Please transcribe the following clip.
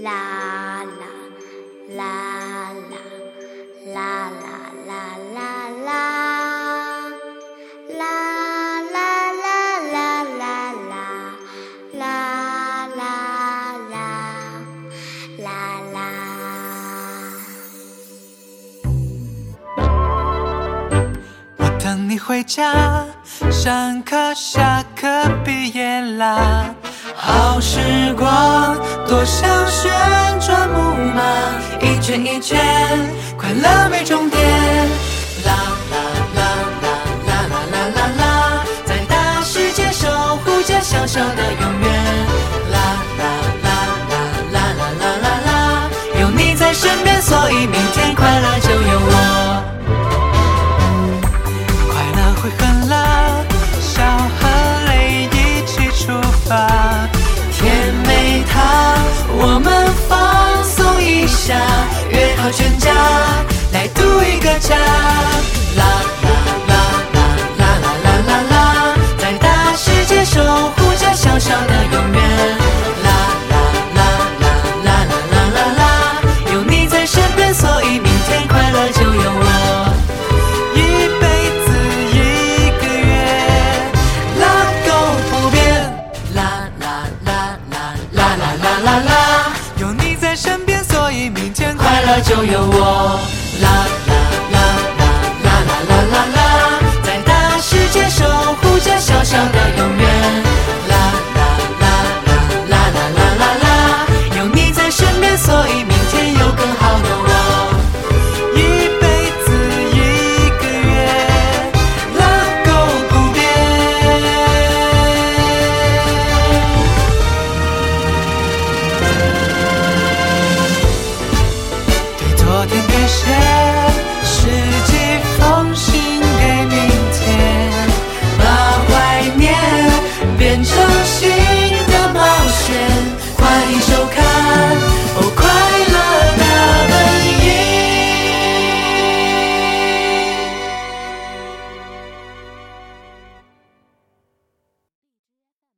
啦啦啦啦啦啦啦啦啦，啦啦啦啦啦啦，啦啦啦啦。我等你回家，上课下课毕业啦，像旋转木马，一圈一圈，快乐没终点。啦啦啦啦啦啦啦啦啦，在大世界守护着小小的永远。啦啦啦啦啦啦啦啦啦，有你在身边，所以明天快乐就有我。就有我。啦 share.